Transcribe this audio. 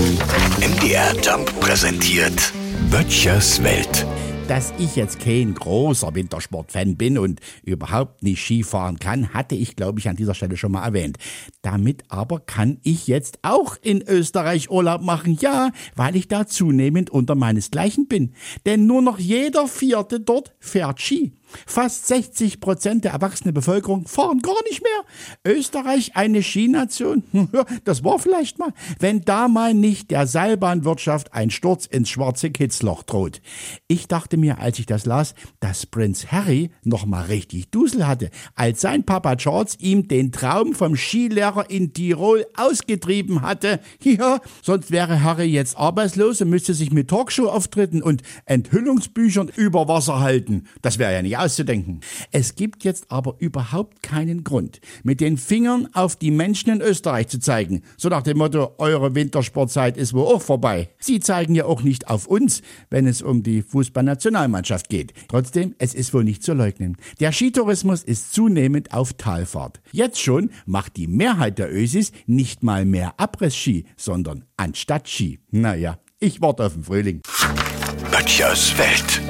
MDR Jump präsentiert Böttchers Welt. Dass ich jetzt kein großer Wintersportfan bin und überhaupt nicht Skifahren kann, hatte ich, glaube ich, an dieser Stelle schon mal erwähnt. Damit aber kann ich jetzt auch in Österreich Urlaub machen, ja, weil ich da zunehmend unter meinesgleichen bin. Denn nur noch jeder Vierte dort fährt Ski. Fast 60 Prozent der erwachsenen Bevölkerung fahren gar nicht mehr. Österreich eine Skination? Das war vielleicht mal, wenn da mal nicht der Seilbahnwirtschaft ein Sturz ins schwarze Kitzloch droht. Ich dachte mir, als ich das las, dass Prinz Harry noch mal richtig Dusel hatte, als sein Papa Charles ihm den Traum vom Skilehrer in Tirol ausgetrieben hatte. Ja, sonst wäre Harry jetzt arbeitslos und müsste sich mit Talkshow-Auftritten und Enthüllungsbüchern über Wasser halten. Das wäre ja nicht auszudenken. Es gibt jetzt aber überhaupt keinen Grund, mit den Fingern auf die Menschen in Österreich zu zeigen. So nach dem Motto, eure Wintersportzeit ist wohl auch vorbei. Sie zeigen ja auch nicht auf uns, wenn es um die Fußballnationalmannschaft geht. Trotzdem, es ist wohl nicht zu leugnen. Der Skitourismus ist zunehmend auf Talfahrt. Jetzt schon macht die Mehrheit der Ösis nicht mal mehr Abriss-Ski, sondern anstatt Ski. Naja, ich warte auf den Frühling. Böttchers Welt.